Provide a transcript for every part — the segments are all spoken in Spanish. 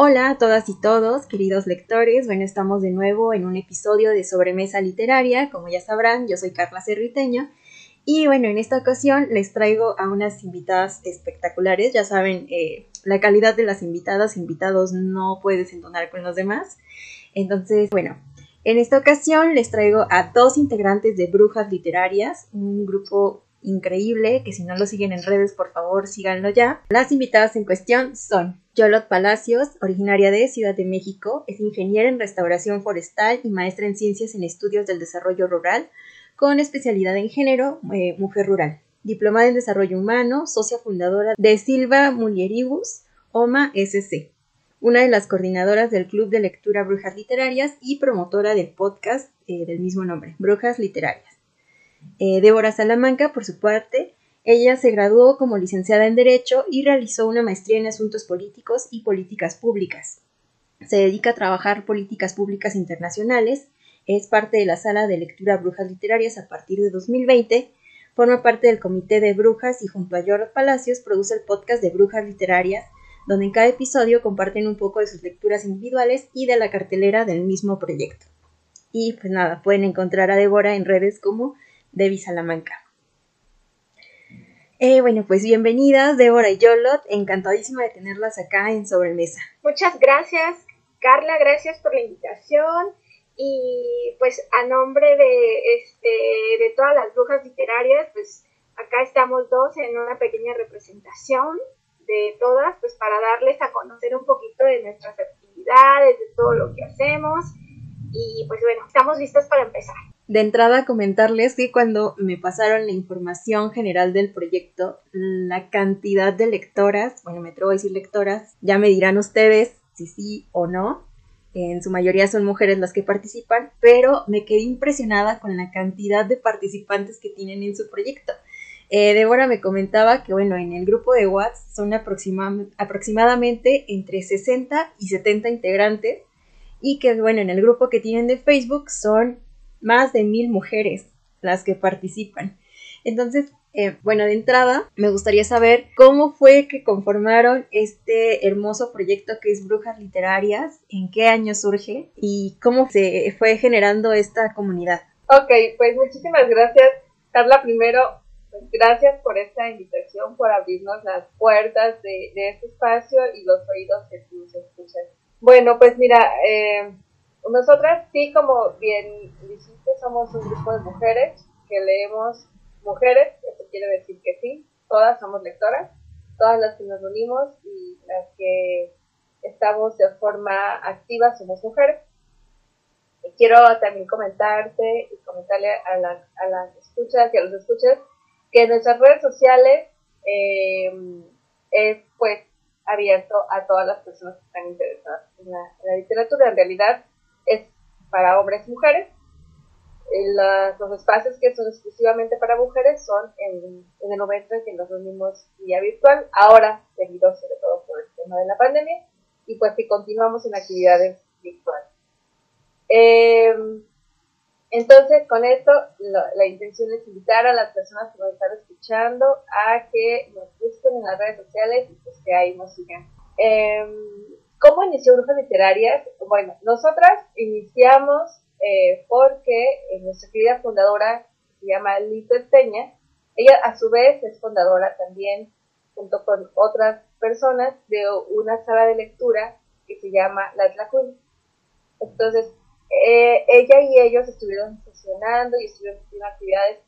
Hola a todas y todos, queridos lectores. Bueno, estamos de nuevo en un episodio de Sobremesa Literaria. Como ya sabrán, yo soy Carla Cerriteño. Y bueno, en esta ocasión les traigo a unas invitadas espectaculares. Ya saben, eh, la calidad de las invitadas, invitados no puede desentonar con los demás. Entonces, bueno, en esta ocasión les traigo a dos integrantes de Brujas Literarias, un grupo increíble, que si no lo siguen en redes, por favor, síganlo ya. Las invitadas en cuestión son Yolot Palacios, originaria de Ciudad de México, es ingeniera en restauración forestal y maestra en ciencias en estudios del desarrollo rural, con especialidad en género, eh, mujer rural. Diplomada en desarrollo humano, socia fundadora de Silva Mulieribus, OMA SC. Una de las coordinadoras del Club de Lectura Brujas Literarias y promotora del podcast eh, del mismo nombre, Brujas Literarias. Eh, Débora Salamanca, por su parte, ella se graduó como licenciada en Derecho y realizó una maestría en Asuntos Políticos y Políticas Públicas. Se dedica a trabajar políticas públicas internacionales, es parte de la sala de lectura Brujas Literarias a partir de 2020, forma parte del comité de Brujas y junto a George Palacios produce el podcast de Brujas Literarias, donde en cada episodio comparten un poco de sus lecturas individuales y de la cartelera del mismo proyecto. Y pues nada, pueden encontrar a Débora en redes como Debbie Salamanca. Eh, bueno, pues bienvenidas, Débora y Yolot. Encantadísima de tenerlas acá en Sobremesa. Muchas gracias, Carla. Gracias por la invitación. Y pues a nombre de, este, de todas las brujas literarias, pues acá estamos dos en una pequeña representación de todas, pues para darles a conocer un poquito de nuestras actividades, de todo lo que hacemos. Y pues bueno, estamos listas para empezar. De entrada, comentarles que cuando me pasaron la información general del proyecto, la cantidad de lectoras, bueno, me atrevo a decir lectoras, ya me dirán ustedes si sí o no. En su mayoría son mujeres las que participan, pero me quedé impresionada con la cantidad de participantes que tienen en su proyecto. Eh, Débora me comentaba que, bueno, en el grupo de WhatsApp son aproximadamente entre 60 y 70 integrantes y que, bueno, en el grupo que tienen de Facebook son más de mil mujeres las que participan. Entonces, eh, bueno, de entrada, me gustaría saber cómo fue que conformaron este hermoso proyecto que es Brujas Literarias, en qué año surge y cómo se fue generando esta comunidad. Ok, pues muchísimas gracias, Carla. Primero, pues gracias por esta invitación, por abrirnos las puertas de, este espacio y los oídos que tú escuchas. Bueno, pues mira, eh, nosotras sí, como bien dijiste, somos un grupo de mujeres que leemos mujeres, eso quiere decir que sí, todas somos lectoras, todas las que nos reunimos y las que estamos de forma activa somos mujeres. Y quiero también comentarte y comentarle a, a las escuchas y a los escuchas que nuestras redes sociales eh, es pues abierto a todas las personas que están interesadas en la literatura. En realidad es para hombres y mujeres. los espacios que son exclusivamente para mujeres son en, el momento en que nos reunimos vía virtual, ahora debido sobre todo por el tema de la pandemia, y pues que continuamos en actividades virtuales. Em, entonces, con esto, la intención es invitar a las personas que nos están escuchando a que nos busquen en las redes sociales y pues que ahí nos sigan. Em, ¿Cómo inició Brujas Literarias? Bueno, nosotras iniciamos eh, porque nuestra querida fundadora, se llama Lito Peña, ella a su vez es fundadora también, junto con otras personas, de una sala de lectura que se llama La Tlacuil. Entonces, eh, ella y ellos estuvieron sesionando y estuvieron haciendo actividades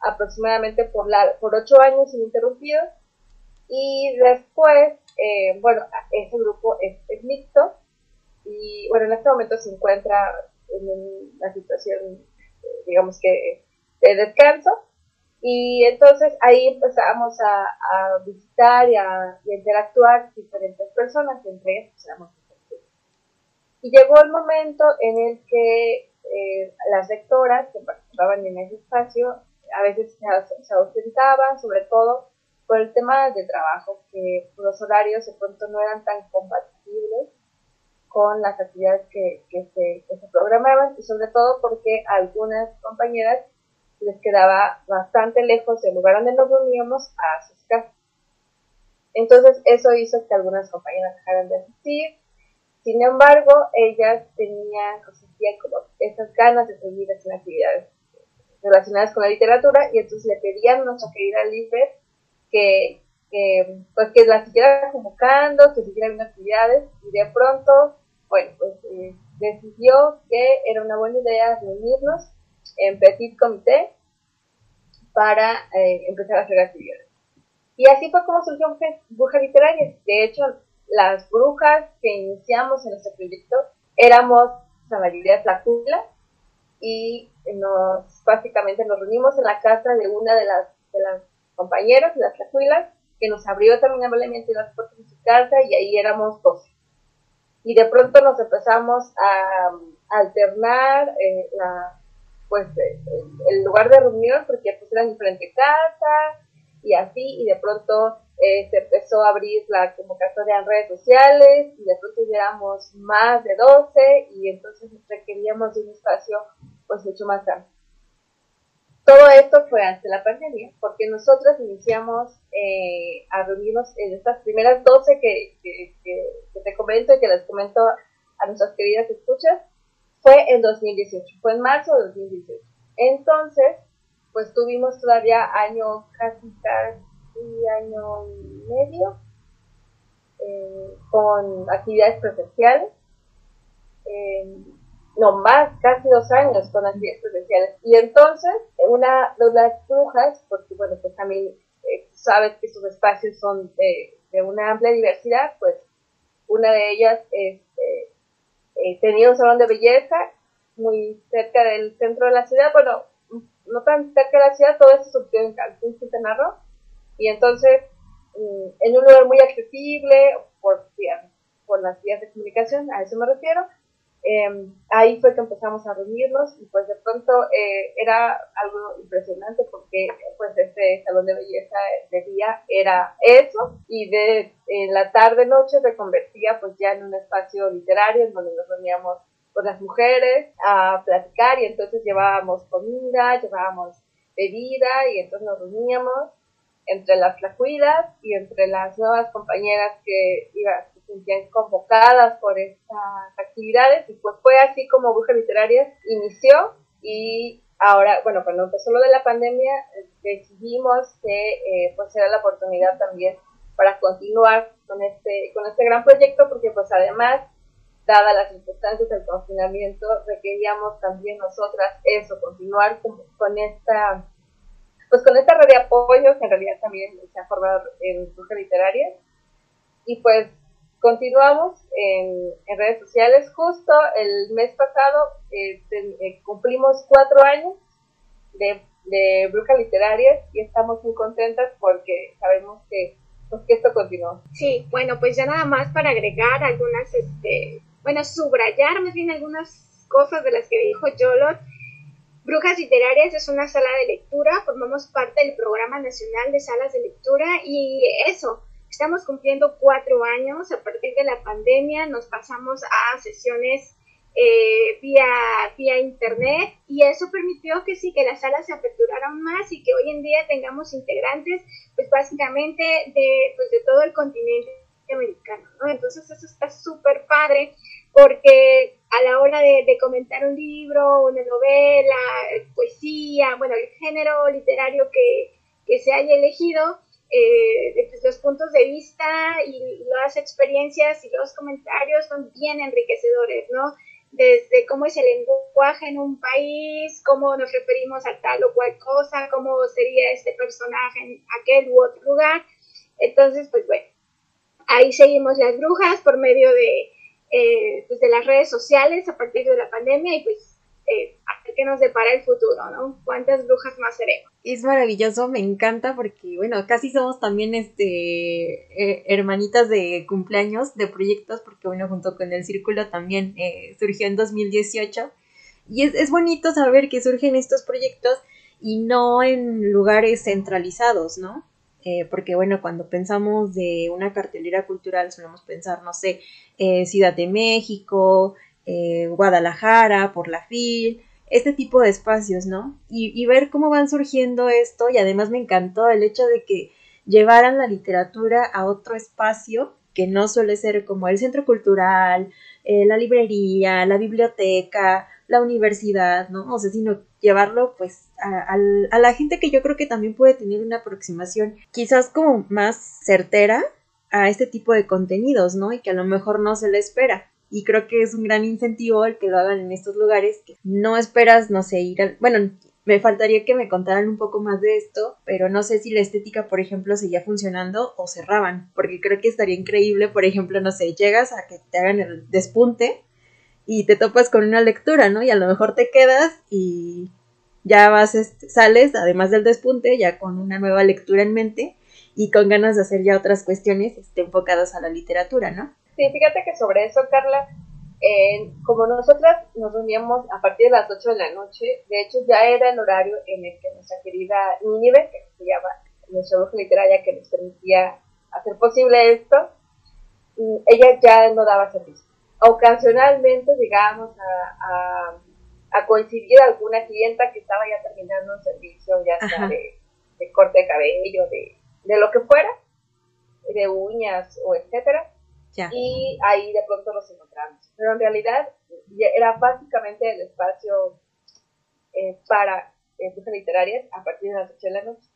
aproximadamente por, por ocho años ininterrumpidos. Y después eh, bueno, ese grupo es, mixto y bueno, en este momento se encuentra en una situación, digamos que, de descanso. Y entonces ahí empezamos a, visitar y a, interactuar diferentes personas, entre ellas pues, Y llegó el momento en el que eh, las lectoras que participaban en ese espacio a veces se, se ausentaban, sobre todo por el tema de trabajo, que los horarios de pronto no eran tan compatibles con las actividades que, se, programaban y sobre todo porque a algunas compañeras les quedaba bastante lejos del lugar donde nos reuníamos a sus casas. Entonces eso hizo que algunas compañeras dejaran de asistir Sin embargo, ellas tenían, o sentían como esas ganas de seguir haciendo actividades relacionadas con la literatura y entonces le pedían a nuestra querida Lisbeth que, que, pues que la siguiera convocando, que siguiera viendo actividades y de pronto, bueno, pues eh, decidió que era una buena idea reunirnos en petit comité para eh, empezar a hacer actividades. Y así fue como surgió Bruja Literaria. De hecho, las brujas que iniciamos en este proyecto éramos la mayoría Flacula y nos básicamente nos reunimos en la casa de una de las, de las compañeras las Flacuilas que nos abrió también amablemente las puertas de su casa y ahí éramos 12. Y de pronto nos empezamos a, alternar eh, la, pues, eh, el, lugar de reunión porque pues eran diferentes casas y así y de pronto eh, se empezó a abrir la convocatoria en redes sociales y de pronto éramos más de 12 y entonces requeríamos de un espacio pues mucho más amplio. Todo esto fue antes de la pandemia, porque nosotros iniciamos eh, a reunirnos en estas primeras 12 que, te comento y que les comento a nuestras queridas escuchas, fue en 2018, fue en marzo de 2018. Entonces, pues tuvimos todavía año, casi casi año y medio, eh, con actividades presenciales. Eh, no más, casi dos años con actividades presenciales. Y entonces, una de las brujas, porque bueno, pues también eh, sabes que sus espacios son de, una amplia diversidad, pues una de ellas este, eh, tenía un salón de belleza muy cerca del centro de la ciudad, bueno, no tan cerca de la ciudad, todo eso surgió en Cancún, Quintana Roo, y entonces mm, en un lugar muy accesible por, por las vías de comunicación, a eso me refiero, Em, ahí fue que empezamos a reunirnos y pues de pronto eh, era algo impresionante porque pues este salón de belleza de día era eso y de en la tarde noche se convertía pues ya en un espacio literario en donde nos reuníamos con las mujeres a platicar y entonces llevábamos comida, llevábamos bebida y entonces nos reuníamos entre las flacuidas y entre las nuevas compañeras que iban sentían convocadas por estas actividades y pues fue así como Bruja Literaria inició y ahora, bueno, cuando empezó lo de la pandemia decidimos que eh, pues era la oportunidad también para continuar con este, con este gran proyecto porque pues además dadas las circunstancias del confinamiento, requeríamos también nosotras eso, continuar con, con, esta pues con esta red de apoyo que en realidad también se ha formado en Bruja Literaria y pues Continuamos en, redes sociales. Justo el mes pasado eh, eh, cumplimos cuatro años de, de Brujas Literarias y estamos muy contentas porque sabemos que, pues, que esto continúa. Sí, bueno, pues ya nada más para agregar algunas, este, bueno, subrayar más bien algunas cosas de las que dijo Yolot. Brujas Literarias es una sala de lectura, formamos parte del Programa Nacional de Salas de Lectura y eso, Estamos cumpliendo cuatro años. A partir de la pandemia nos pasamos a sesiones eh, vía, vía internet y eso permitió que sí, que las salas se aperturaran más y que hoy en día tengamos integrantes, pues básicamente de, pues, de todo el continente americano, ¿no? Entonces eso está súper padre porque a la hora de, de, comentar un libro, una novela, poesía, bueno, el género literario que, que se haya elegido, eh, los puntos de vista y las experiencias y los comentarios son bien enriquecedores, ¿no? Desde cómo es el lenguaje en un país, cómo nos referimos a tal o cual cosa, cómo sería este personaje en aquel u otro lugar. Entonces, pues bueno, ahí seguimos las brujas por medio de, eh, pues de las redes sociales a partir de la pandemia y pues eh, qué nos depara el futuro, ¿no? ¿Cuántas brujas más seremos? Es maravilloso, me encanta porque, bueno, casi somos también este eh, hermanitas de cumpleaños, de proyectos, porque, bueno, junto con el círculo también eh, surgió en 2018. Y es, es bonito saber que surgen estos proyectos y no en lugares centralizados, ¿no? Eh, porque bueno, cuando pensamos de una cartelera cultural solemos pensar, no sé, Ciudad de México, eh, Guadalajara, por la FIL, este tipo de espacios, ¿no? Y, ver cómo van surgiendo esto y además me encantó el hecho de que llevaran la literatura a otro espacio que no suele ser como el centro cultural, eh, la librería, la biblioteca, la universidad, ¿no? O sea, sino llevarlo pues a, a, la gente que yo creo que también puede tener una aproximación quizás como más certera a este tipo de contenidos, ¿no? Y que a lo mejor no se le espera. Y creo que es un gran incentivo el que lo hagan en estos lugares que no esperas, no sé, ir al... Bueno, me faltaría que me contaran un poco más de esto, pero no sé si la estética, por ejemplo, seguía funcionando o cerraban, porque creo que estaría increíble, por ejemplo, no sé, llegas a que te hagan el despunte y te topas con una lectura, ¿no? Y a lo mejor te quedas y ya vas, este, sales, además del despunte, ya con una nueva lectura en mente y con ganas de hacer ya otras cuestiones este, enfocadas a la literatura, ¿no? Sí, fíjate que sobre eso, Carla, como nosotras nos reuníamos a partir de las 8 de la noche, de hecho ya era el horario en el que nuestra querida Nínive, que se llama nuestra bruja literaria que nos permitía hacer posible esto, mm, ella ya no daba servicio. Ocasionalmente llegábamos a, a, coincidir alguna clienta que estaba ya terminando un servicio, ya sea de, de corte de cabello, de de lo que fuera, de uñas o etcétera, y ahí de pronto nos encontramos. Pero en realidad era básicamente el espacio eh, para empresas literarias a partir de las 8 de la noche.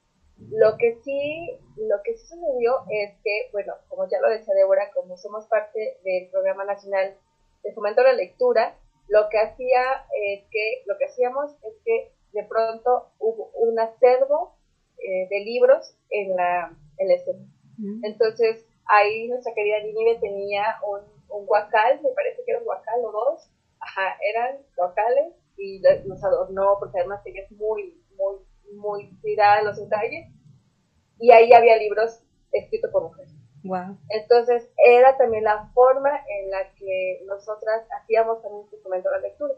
Lo que sí, lo que sí sucedió es que, bueno, como ya lo decía Débora, como somos parte del Programa Nacional de Fomento a la Lectura, lo que hacía es que, lo que hacíamos es que de pronto hubo un acervo eh, de libros en la, en escena. Mm. Entonces, ahí nuestra querida Ninive tenía un, un guacal, me parece que era un guacal o dos, ajá, eran guacales y los adornó porque además ella es muy, muy, muy cuidada en los detalles. Y ahí había libros escritos por mujeres. Wow. Entonces, era también la forma en la que nosotras hacíamos también este momento de la lectura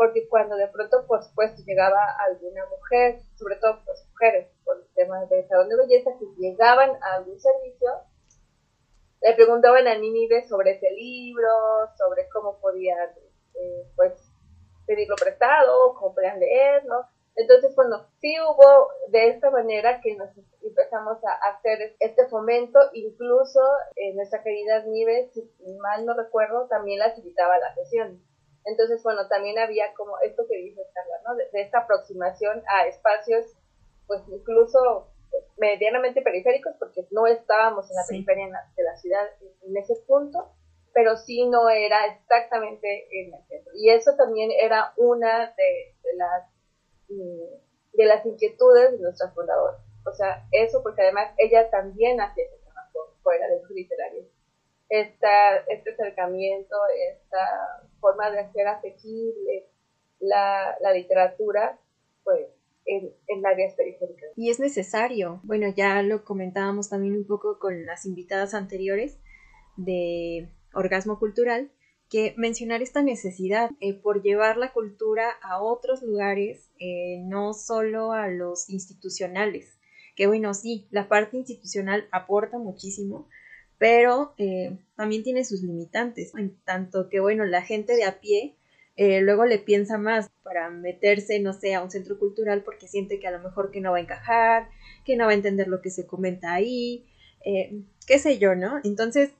porque cuando de pronto, por supuesto, llegaba alguna mujer, sobre todo pues, mujeres, por temas de salón de belleza, que llegaban a algún servicio, le preguntaban a Ninive sobre ese libro, sobre cómo podían, eh, pues, pedirlo prestado, cómo podían leerlo. Entonces, bueno, sí hubo de esta manera que nos empezamos a hacer este fomento, incluso en nuestra querida Nive, si mal no recuerdo, también las invitaba a la sesión. Entonces, bueno, también había como esto que dice Carla, ¿no? De, esta aproximación a espacios, pues incluso medianamente periféricos, porque no estábamos en la periferia de la ciudad en, ese punto, pero sí no era exactamente en el centro. Y eso también era una de, las mm, de las inquietudes de nuestra fundadora. O sea, eso porque además ella también hacía ese trabajo fuera del literario esta, este acercamiento, esta forma de hacer accesible la, la literatura, pues en, en áreas periféricas. Y es necesario, bueno, ya lo comentábamos también un poco con las invitadas anteriores de Orgasmo Cultural, que mencionar esta necesidad eh, por llevar la cultura a otros lugares, eh, no solo a los institucionales, que bueno, sí, la parte institucional aporta muchísimo, pero eh, también tiene sus limitantes, en tanto que, bueno, la gente de a pie eh, luego le piensa más para meterse, no sé, a un centro cultural porque siente que a lo mejor que no va a encajar, que no va a entender lo que se comenta ahí, eh, qué sé yo, ¿no? Entonces,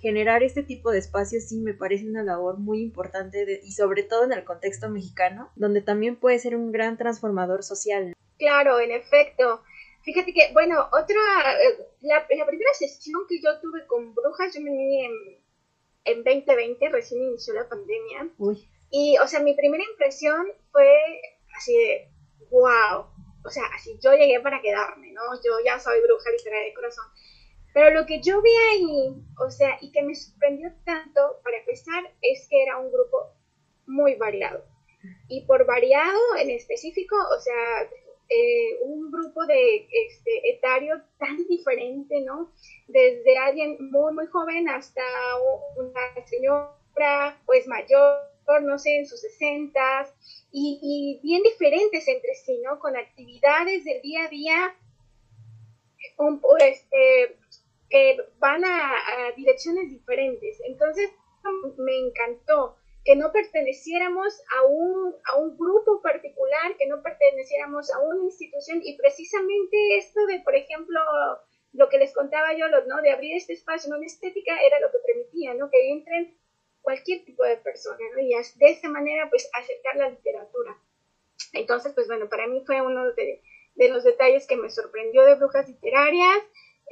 generar este tipo de espacios sí me parece una labor muy importante y sobre todo en el contexto mexicano, donde también puede ser un gran transformador social. Claro, en efecto. Fíjate que, bueno, otra, eh, la, primera sesión que yo tuve con brujas, yo me en, en 2020, recién inició la pandemia. Y, o sea, mi primera impresión fue así de, wow, o sea, así yo llegué para quedarme, ¿no? Yo ya soy bruja literaria de corazón. Pero lo que yo vi ahí, o sea, y que me sorprendió tanto, para empezar, es que era un grupo muy variado. Y por variado en específico, o sea, eh, un grupo de este, etario tan diferente, ¿no? Desde alguien muy, muy joven hasta una señora, pues mayor, no sé, en sus sesentas, y, bien diferentes entre sí, ¿no? Con actividades del día a día, un, este, que van a, a direcciones diferentes. Entonces, me encantó que no perteneciéramos a un, a un grupo particular, que no perteneciéramos a una institución y precisamente esto de, por ejemplo, lo que les contaba yo, ¿no? De abrir este espacio, ¿no? La estética era lo que permitía, ¿no? Que entren cualquier tipo de persona, ¿no? Y de esa manera, pues, acercar la literatura. Entonces, pues, bueno, para mí fue uno de, los detalles que me sorprendió de Brujas Literarias,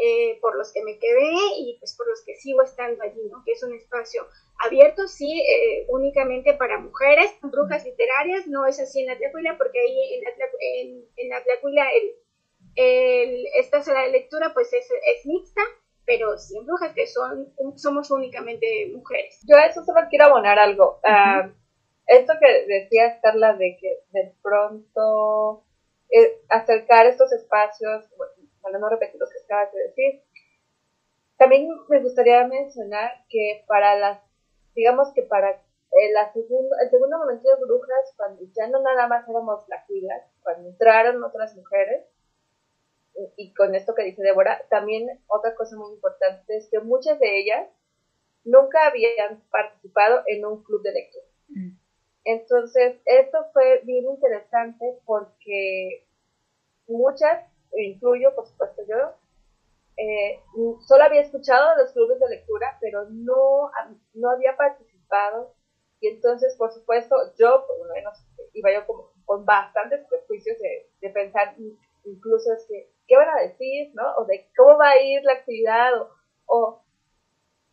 eh, por los que me quedé y pues por los que sigo estando allí. Que es un espacio abierto, sí, eh, únicamente para mujeres, brujas literarias, no es así en la Tlacuila, porque ahí en la, en, en esta sala de lectura pues es, es mixta, pero sí en brujas que son, somos únicamente mujeres. Yo a eso solo quiero abonar algo. Ah, esto que decías, Carla, de que de pronto eh, acercar estos espacios, para no repetir lo que acabas de decir. También me gustaría mencionar que para las, digamos que para el, la segundo, el segundo momento de Brujas, cuando ya no nada más éramos las filas, cuando entraron otras mujeres, y con esto que dice Débora, también otra cosa muy importante es que muchas de ellas nunca habían participado en un club de lectura. Mm. Entonces, esto fue bien interesante porque muchas incluyo por supuesto yo, eh, solo había escuchado los clubes de lectura, pero no, no había participado. Y entonces, por supuesto, yo, por lo menos, iba yo como, con bastantes prejuicios de, de pensar, incluso es que, ¿qué van a decir? ¿no? O de cómo va a ir la actividad, o,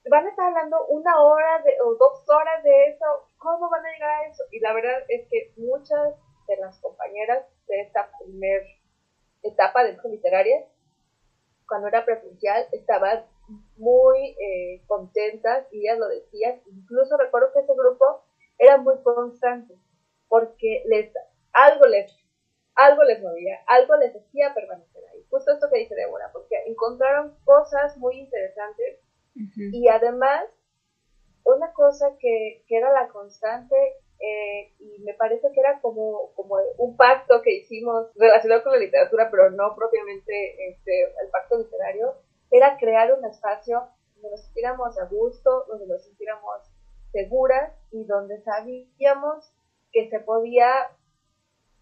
van a estar hablando una hora de, o dos horas de eso, ¿cómo van a llegar a eso? Y la verdad es que muchas de las compañeras de esta primer etapa de literaria, cuando era presencial, estaban muy eh, contentas y ellas lo decían. Incluso recuerdo que ese grupo era muy constante porque les, algo, les, algo les movía, algo les hacía permanecer. Justo esto que dice Débora, porque encontraron cosas muy interesantes y además una cosa que, que era la constante eh, y me parece que era como, como un pacto que hicimos relacionado con la literatura, pero no propiamente este, el pacto literario, era crear un espacio donde nos sintiéramos a gusto, donde nos sintiéramos seguras y donde sabíamos que se podía,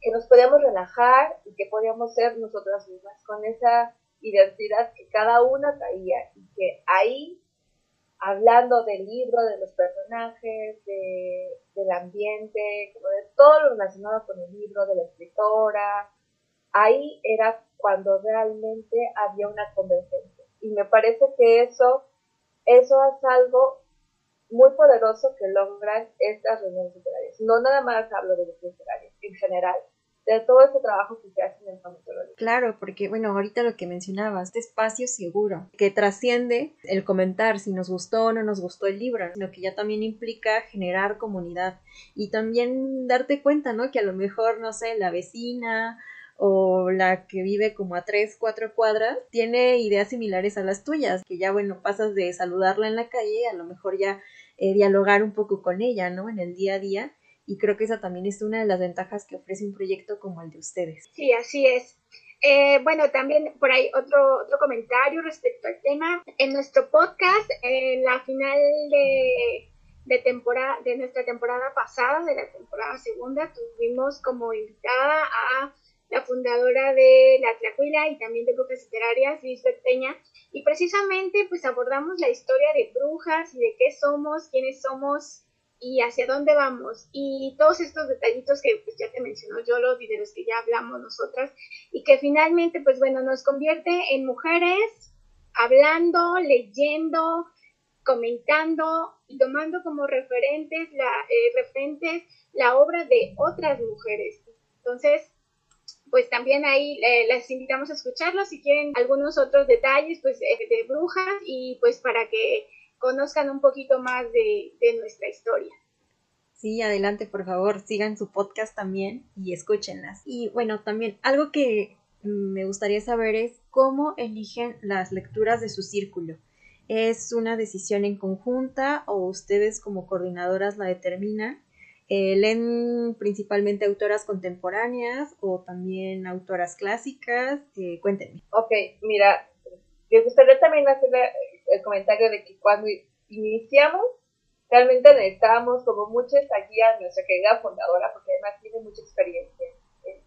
que nos podíamos relajar y que podíamos ser nosotras mismas con esa identidad que cada una traía y que ahí hablando del libro, de los personajes, de, del ambiente, como de todo lo relacionado con el libro, de la escritora. Ahí era cuando realmente había una convergencia. Y me parece que eso, eso es algo muy poderoso que logran estas reuniones literarias. No nada más hablo de los literarios, en general, de todo ese trabajo que se hace en el Claro, porque bueno, ahorita lo que mencionabas, este espacio seguro, que trasciende el comentar si nos gustó o no nos gustó el libro, sino que ya también implica generar comunidad y también darte cuenta, ¿no? Que a lo mejor, no sé, la vecina o la que vive como a tres, cuatro cuadras, tiene ideas similares a las tuyas, que ya, bueno, pasas de saludarla en la calle, a lo mejor ya eh, dialogar un poco con ella, ¿no? En el día a día y creo que esa también es una de las ventajas que ofrece un proyecto como el de ustedes. Sí, así es. Eh, bueno, también por ahí otro, otro comentario respecto al tema. En nuestro podcast, en la final de, de, temporada, de nuestra temporada pasada, de la temporada segunda, tuvimos como invitada a la fundadora de La Tlacuila y también de Brujas Literarias, Lisbeth Peña, y precisamente pues abordamos la historia de brujas y de qué somos, quiénes somos, y hacia dónde vamos y todos estos detallitos que pues, ya te mencionó yo los de los que ya hablamos nosotras y que finalmente pues bueno nos convierte en mujeres hablando, leyendo, comentando y tomando como referentes la, eh, referentes la obra de otras mujeres. Entonces, pues también ahí eh, les invitamos a escucharlo si quieren algunos otros detalles pues de brujas y pues para que conozcan un poquito más de, nuestra historia. Sí, adelante, por favor, sigan su podcast también y escúchenlas. Y bueno, también algo que me gustaría saber es cómo eligen las lecturas de su círculo. ¿Es una decisión en conjunta o ustedes como coordinadoras la determinan? Eh, ¿Leen principalmente autoras contemporáneas o también autoras clásicas? Eh, cuéntenme. Ok, mira, me gustaría también hacer el comentario de que cuando iniciamos, realmente necesitábamos como mucha esa guía, nuestra querida fundadora, porque además tiene mucha experiencia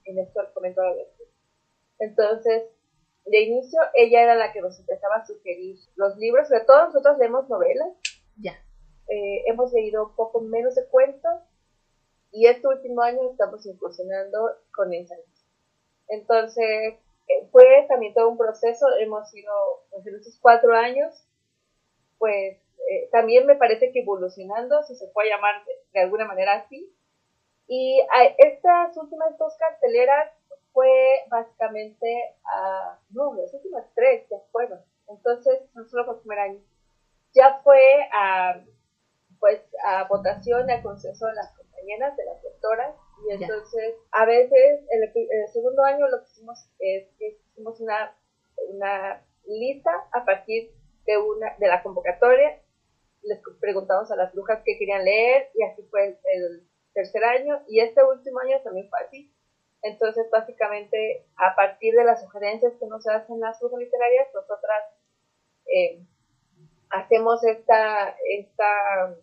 en, esto del comento de Entonces, de inicio ella era la que nos empezaba a sugerir los libros, de todos nosotros leemos novelas. Ya. Eh, hemos leído un poco menos de cuentos y este último año estamos incursionando con ensayos. Entonces, fue también todo un proceso, hemos ido, pues en esos cuatro años, pues eh, también me parece que evolucionando, si se puede llamar de, alguna manera así. Y estas últimas dos carteleras fue básicamente a, no, las últimas tres ya fueron. Entonces, no solo por primer año. Ya fue a, pues, a votación, a consenso de las compañeras, de las doctoras. Y entonces, a veces, en el, segundo año lo que hicimos es que hicimos una, una lista a partir de, una, de la convocatoria. Les preguntamos a las brujas qué querían leer y así fue el, tercer año. Y este último año también fue así. Entonces, básicamente, a partir de las sugerencias que nos hacen las brujas literarias, nosotras eh, hacemos esta, esta,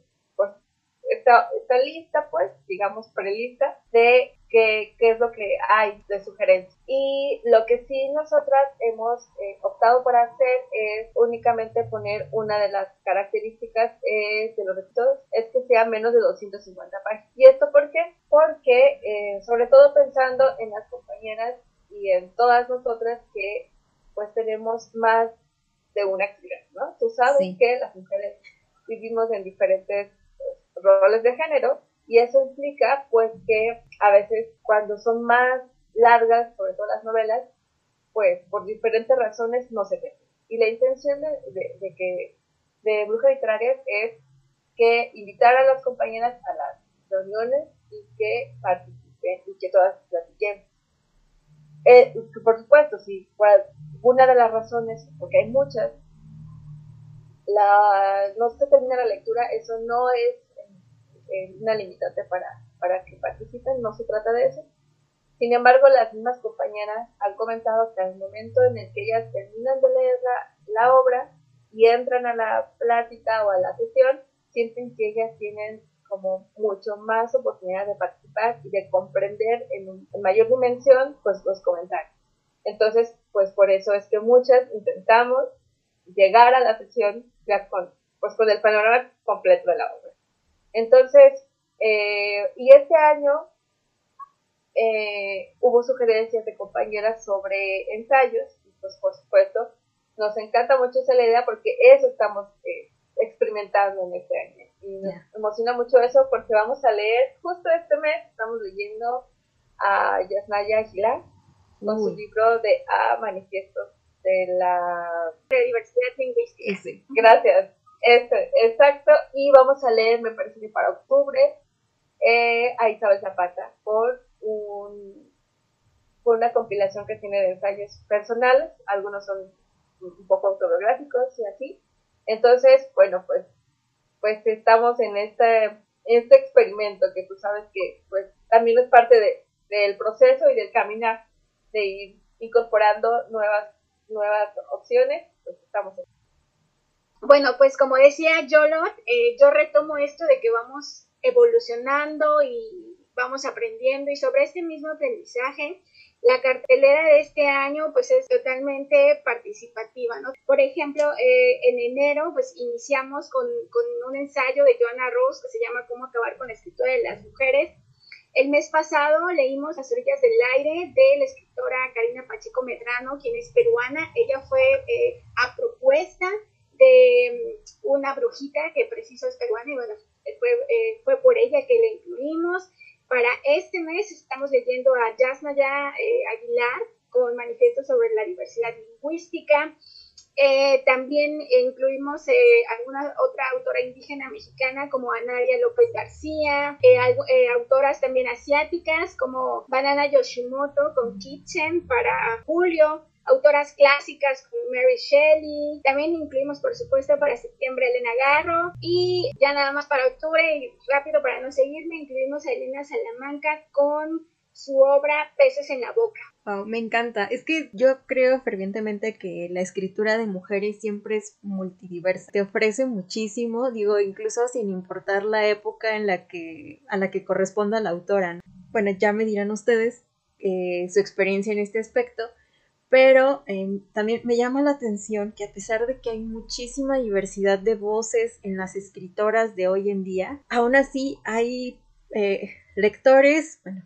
esta, esta lista, pues, digamos, prelista de qué, qué es lo que hay de sugerencias. Y lo que sí nosotras hemos eh, optado por hacer es únicamente poner una de las características eh, de los recitadores, es que sea menos de 250 páginas. ¿Y esto por qué? Porque, eh, sobre todo pensando en las compañeras y en todas nosotras que pues tenemos más de una actividad, ¿no? Tú sabes que las mujeres vivimos en diferentes roles de género y eso implica pues que a veces cuando son más largas, sobre todo las novelas, pues por diferentes razones no se ven. Y la intención de, de, que de Brujas Literarias es que invitar a las compañeras a las reuniones y que participen y que todas platiquen. Eh, por supuesto, si una de las razones, porque hay muchas, la, no se termina la lectura, eso no es una limitante para, para que participen, no se trata de eso. Sin embargo, las mismas compañeras han comentado que al momento en el que ellas terminan de leer la, obra y entran a la plática o a la sesión, sienten que ellas tienen como mucho más oportunidad de participar y de comprender en, mayor dimensión pues los comentarios. Entonces, pues por eso es que muchas intentamos llegar a la sesión ya con, pues con el panorama completo de la obra. Entonces, eh, y este año eh, hubo sugerencias de compañeras sobre ensayos, y pues por supuesto nos encanta mucho esa idea porque eso estamos eh, experimentando en este año. Y nos emociona mucho eso porque vamos a leer, justo este mes estamos leyendo a Yasnaya Aguilar con su libro de A Manifiestos de la Diversidad Lingüística. Gracias. Este, exacto, y vamos a leer, me parece que para octubre, eh, a Isabel Zapata por, un, por una compilación que tiene de ensayos personales, algunos son un poco autobiográficos y así. Entonces, bueno, pues, pues estamos en este, experimento que tú sabes que pues también es parte de, del proceso y del caminar de ir incorporando nuevas, nuevas opciones, pues estamos en bueno, pues como decía Yolot, eh, yo retomo esto de que vamos evolucionando y vamos aprendiendo y sobre este mismo aprendizaje, la cartelera de este año pues es totalmente participativa, ¿no? Por ejemplo, eh, en enero pues iniciamos con, un ensayo de Joana Ross que se llama Cómo acabar con la escritura de las mujeres. El mes pasado leímos Las orillas del aire de la escritora Karina Pacheco Medrano, quien es peruana. Ella fue eh, a propuesta de mm, una brujita que preciso es peruana y bueno, fue, eh, fue por ella que le incluimos. Para este mes estamos leyendo a Yasnaya eh, Aguilar con manifiesto sobre la diversidad lingüística. Eh, también incluimos alguna otra autora indígena mexicana como Anaria López García, autoras también asiáticas como Banana Yoshimoto con Kitchen para julio, autoras clásicas como Mary Shelley. También incluimos, por supuesto, para septiembre Elena Garro. Y ya nada más para octubre, y rápido para no seguirme, incluimos a Elena Salamanca con su obra Peces en la Boca. Wow, me encanta. Es que yo creo fervientemente que la escritura de mujeres siempre es multidiversa. Te ofrece muchísimo, digo, incluso sin importar la época en la que a la que corresponda la autora. Bueno, ya me dirán ustedes eh, su experiencia en este aspecto, pero em, también me llama la atención que a pesar de que hay muchísima diversidad de voces en las escritoras de hoy en día, aún así hay eh, lectores, bueno,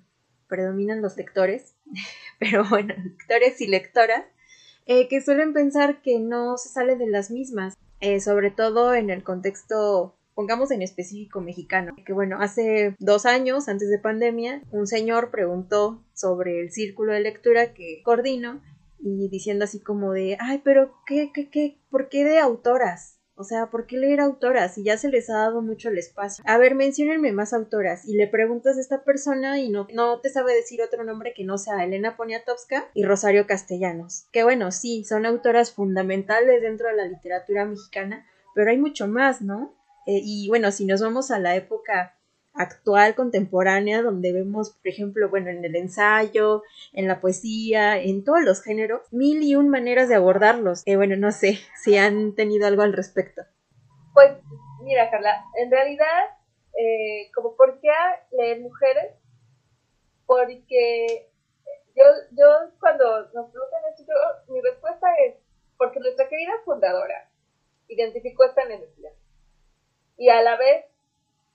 predominan los lectores, pero bueno, lectores y lectoras, eh, que suelen pensar que no se sale de las mismas, eh, sobre todo en el contexto pongamos en específico mexicano, que bueno, hace dos años, antes de pandemia, un señor preguntó sobre el círculo de lectura que coordino y diciendo así como de, ay, pero ¿qué, qué, qué, por qué de autoras? O sea, ¿por qué leer autoras? Y ya se les ha dado mucho el espacio. A ver, menciónenme más autoras. Y le preguntas a esta persona y no, no te sabe decir otro nombre que no sea Elena Poniatowska y Rosario Castellanos. Que bueno, sí, son autoras fundamentales dentro de la literatura mexicana, pero hay mucho más, ¿no? Eh, y bueno, si nos vamos a la época actual, contemporánea, donde vemos, por ejemplo, bueno, en el ensayo, en la poesía, en todos los géneros, mil y un maneras de abordarlos. Eh, bueno, no sé si han tenido algo al respecto. Pues, mira, Carla, en realidad, eh, como por qué leer mujeres, porque yo, yo cuando nos preguntan esto, mi respuesta es porque nuestra querida fundadora identificó esta necesidad. Y a la vez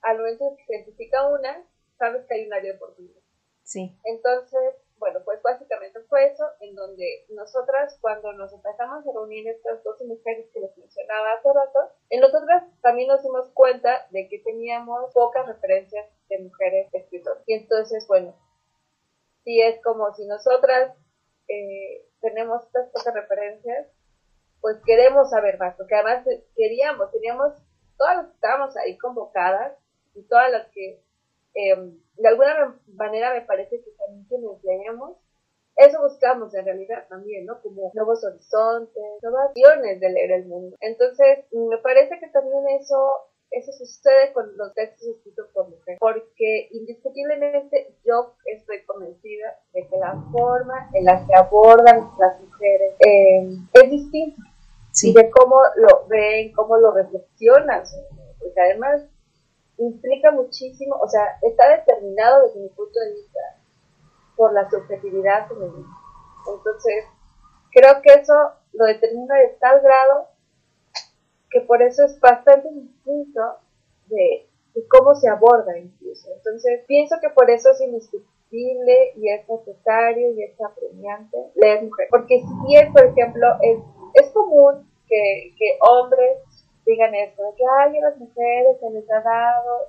al momento que se identifica una, sabes que hay un área de oportunidad. Sí. Entonces, bueno, pues básicamente fue eso, en donde nosotras, cuando nos empezamos a reunir estas 12 mujeres que les mencionaba hace rato, en nosotras también nos dimos cuenta de que teníamos pocas referencias de mujeres escritoras. Y entonces, bueno, sí es como si nosotras eh, tenemos estas pocas referencias, pues queremos saber más, porque además queríamos, teníamos, todas las que estábamos ahí convocadas, y todas las que em, de alguna manera me parece que también que nos leemos, eso buscamos en realidad también, ¿no? Como nuevos horizontes, nuevas opciones de leer el mundo. Entonces, me parece que también eso, eso sucede con los textos escritos por mujeres, porque indiscutiblemente yo estoy convencida de que la forma en la que abordan las mujeres em, es distinta. Y de cómo lo ven, cómo lo reflexionan, porque además implica muchísimo, o sea, está determinado desde mi punto de vista por la subjetividad femenina. Entonces, creo que eso lo determina de tal grado que por eso es bastante distinto de, cómo se aborda incluso. Entonces, pienso que por eso es indiscutible y es necesario y es apremiante leer. Porque si bien, por ejemplo, es, es común que, que hombres digan esto, de que, ay, a las mujeres se les ha dado.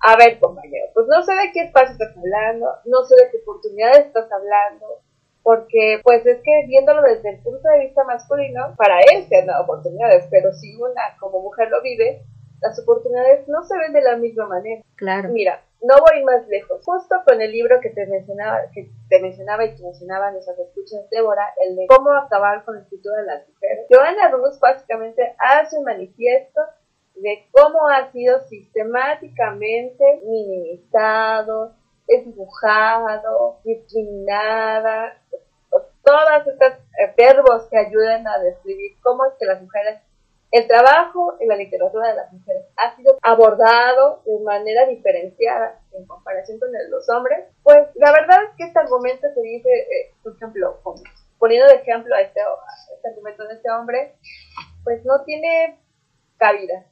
A ver, compañero, pues no sé de qué espacio estás hablando, no sé de qué oportunidades estás hablando, porque pues es que viéndolo desde el punto de vista masculino, para él se han dado oportunidades, pero si una como mujer lo vive, las oportunidades no se ven de la misma manera. Claro. Mira, no voy más lejos. Justo con el libro que te mencionaba, que te mencionaba y que mencionaba nuestras escuchas, Débora, el de cómo acabar con el futuro de las mujeres. Joana Rus básicamente hace un manifiesto de cómo ha sido sistemáticamente minimizado, esdibujado, discriminada, todas estas verbos que ayudan a describir cómo es que las mujeres el trabajo en la literatura de las mujeres ha sido abordado de manera diferenciada en comparación con los hombres. Pues la verdad es que este argumento se dice, eh, por ejemplo, poniendo de ejemplo a este, este argumento de este hombre, pues no tiene cabida,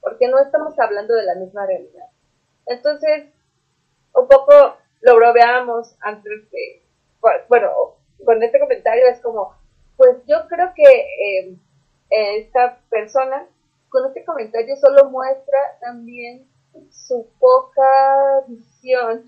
porque no estamos hablando de la misma realidad. Entonces, un poco lo bromeamos antes de, bueno, con este comentario es como, pues yo creo que... Eh, esta persona con este comentario solo muestra también su poca visión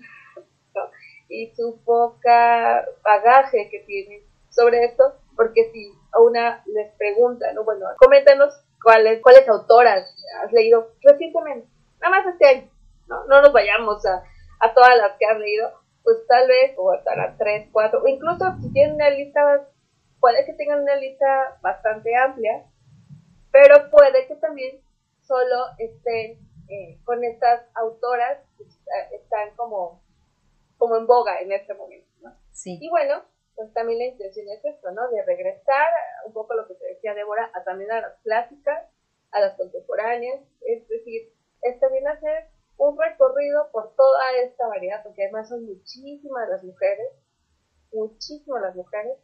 y su poca bagaje que tiene sobre esto, porque si a una les pregunta, ¿no? Bueno, coméntanos cuáles, cuáles autoras has leído recientemente, nada más este año, ¿no? No nos vayamos a, a todas las que has leído, pues tal vez, o hasta las tres, cuatro, o incluso si tienen una lista, puede que tengan una lista bastante amplia, pero puede que también solo estén eh, con estas autoras que están como, como en boga en este momento, ¿no? Sí. Y bueno, pues también la intención es esto, ¿no? De regresar un poco lo que te decía Débora, a también a las clásicas, a las contemporáneas, es decir, es también hacer un recorrido por toda esta variedad, porque además son muchísimas las mujeres, muchísimas las mujeres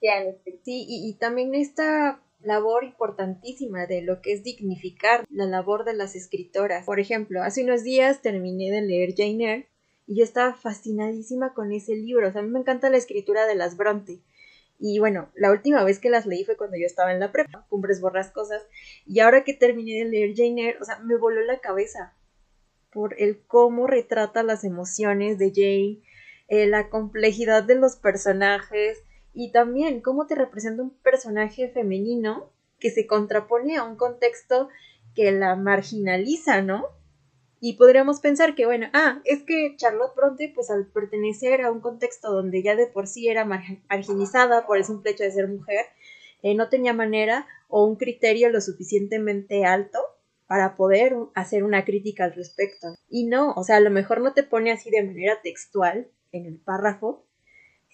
que han escrito. Sí, y, y también esta labor importantísima de lo que es dignificar la labor de las escritoras. Por ejemplo, hace unos días terminé de leer Jane Eyre y yo estaba fascinadísima con ese libro. O sea, a mí me encanta la escritura de las Bronte. Y bueno, la última vez que las leí fue cuando yo estaba en la prepa, Cumbres Borrascosas. Y ahora que terminé de leer Jane Eyre, o sea, me voló la cabeza por el cómo retrata las emociones de Jane, eh, la complejidad de los personajes, y también cómo te representa un personaje femenino que se contrapone a un contexto que la marginaliza, ¿no? Y podríamos pensar que, bueno, ah, es que Charlotte Bronte, pues al pertenecer a un contexto donde ya de por sí era marginalizada por el simple hecho de ser mujer, eh, no tenía manera o un criterio lo suficientemente alto para poder hacer una crítica al respecto. Y no, o sea, a lo mejor no te pone así de manera textual en el párrafo,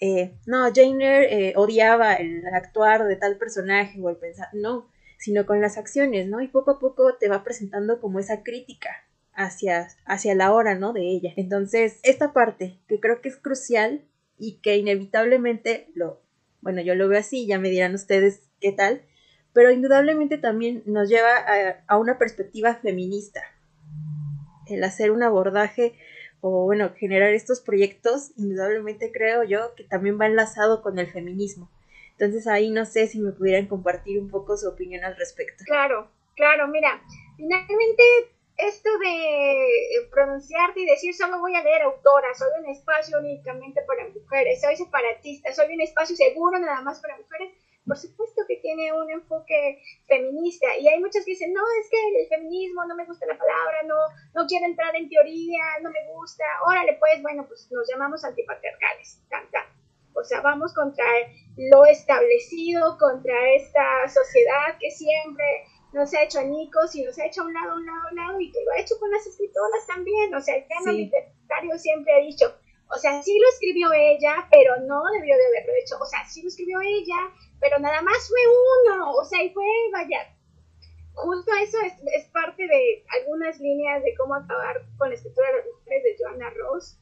eh, no, Jane eh, odiaba el actuar de tal personaje o el pensar, no, sino con las acciones, ¿no? Y poco a poco te va presentando como esa crítica hacia, hacia la hora, ¿no? De ella. Entonces, esta parte que creo que es crucial y que inevitablemente lo, bueno, yo lo veo así, ya me dirán ustedes qué tal, pero indudablemente también nos lleva a, a una perspectiva feminista, el hacer un abordaje o bueno, generar estos proyectos, indudablemente creo yo que también va enlazado con el feminismo. Entonces ahí no sé si me pudieran compartir un poco su opinión al respecto. Claro, claro, mira, finalmente esto de pronunciarte y decir solo voy a leer autoras, soy un espacio únicamente para mujeres, soy separatista, soy un espacio seguro nada más para mujeres, por supuesto que tiene un enfoque feminista y hay muchas que dicen, no, es que el feminismo no me gusta la palabra, no, no quiero entrar en teoría, no me gusta, órale, pues bueno, pues nos llamamos antipatriarcales, tanta. O sea, vamos contra lo establecido, contra esta sociedad que siempre nos ha hecho anicos y nos ha hecho a un lado, a un lado, a un lado, y que lo ha hecho con las escritoras también. O sea, el tema literario siempre ha dicho, o sea, sí lo escribió ella, pero no debió de haberlo hecho. O sea, sí lo escribió ella, pero nada más fue uno, o sea, y fue, vaya, justo eso es, parte de algunas líneas de cómo acabar con la escritura de las mujeres de Joanna Ross,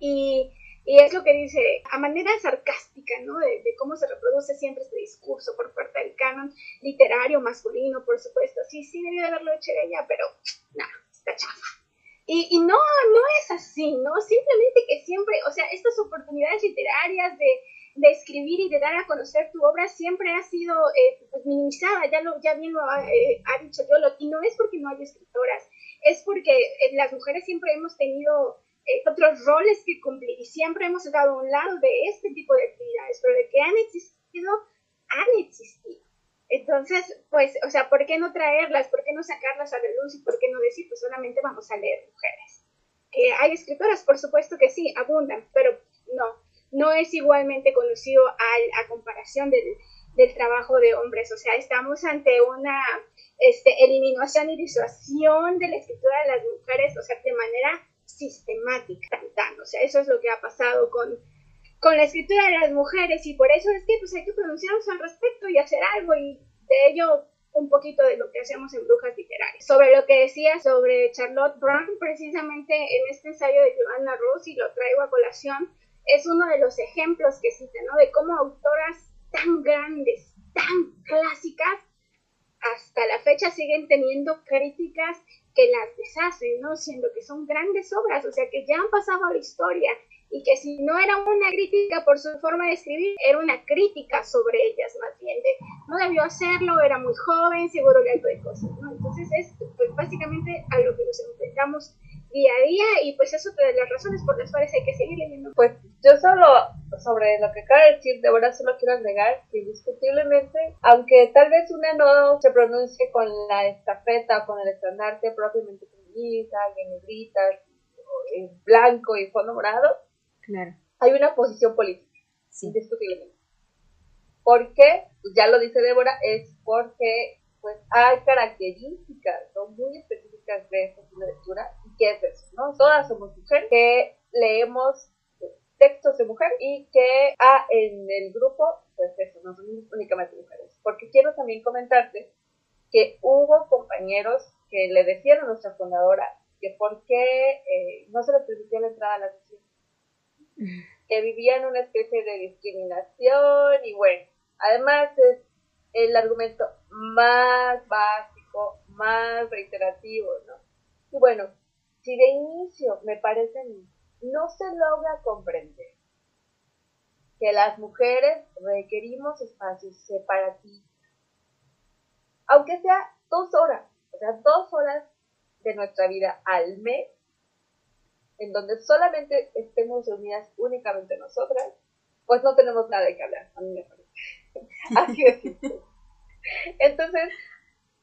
y, y es lo que dice, a manera sarcástica, ¿no? De, cómo se reproduce siempre este discurso por parte del canon literario masculino, por supuesto, sí, sí debió de haberlo hecho ella, pero nada, está chafa. Y, no, no es así, ¿no? Simplemente que siempre, o sea, estas oportunidades literarias de, de escribir y de dar a conocer tu obra siempre ha sido eh, pues, minimizada, ya, lo, ya bien lo ha, eh, dicho Yolo, y no es porque no hay escritoras, es porque eh, las mujeres siempre hemos tenido otros roles que cumplir y siempre hemos estado a un lado de este tipo de actividades, pero de que han existido, han existido. Entonces, pues, o sea, ¿por qué no traerlas? ¿Por qué no sacarlas a la luz? ¿Y por qué no decir, pues solamente vamos a leer mujeres? ¿Que hay escritoras? Por supuesto que sí, abundan, pero no, no es igualmente conocido a comparación del, trabajo de hombres. O sea, estamos ante una este, eliminación y disuasión de la escritura de las mujeres, o sea, de manera sistemática. O sea, eso es lo que ha pasado con, con la escritura de las mujeres y por eso es que pues, hay que pronunciarnos al respecto y hacer algo y de ello un poquito de lo que hacemos en Brujas Literarias. Sobre lo que decía sobre Charlotte Brown, precisamente en este ensayo de Joanna Ross, y lo traigo a colación, es uno de los ejemplos que cita, ¿no? De cómo autoras tan grandes, tan clásicas, hasta la fecha siguen teniendo críticas que las deshacen, ¿no? Siendo que son grandes obras, o sea, que ya han pasado a la historia y que si no era una crítica por su forma de escribir, era una crítica sobre ellas más bien, de no debió hacerlo, era muy joven, seguro le algo de cosas, ¿no? Entonces es pues, básicamente a lo que nos enfrentamos día a día y pues eso de las razones por las cuales hay que seguir leyendo. Pues yo solo sobre lo que acaba de decir, de verdad solo quiero agregar que indiscutiblemente, aunque tal vez una no se pronuncie con la estafeta o con el estandarte propiamente feminista, en negritas, en blanco y fondo morado, claro. hay una posición política, indiscutiblemente. ¿Por qué? Pues ya lo dice Débora, es porque pues hay características son muy específicas de esta lectura ¿qué es eso? ¿no? Todas somos mujeres que leemos textos de mujer y que ah, en el grupo, pues eso, no son únicamente mujeres. Porque quiero también comentarte que hubo compañeros que le decían a nuestra fundadora que por qué eh, no se les permitía la entrada a la sesión. Que vivían una especie de discriminación y bueno, además es el argumento más básico, más reiterativo, ¿no? Y bueno, si de inicio me parece a mí, no se logra comprender que las mujeres requerimos espacios separatistas, aunque sea dos horas, o sea, dos horas de nuestra vida al mes, en donde solamente estemos reunidas únicamente nosotras, pues no tenemos nada de que hablar, a mí me parece. así de Entonces,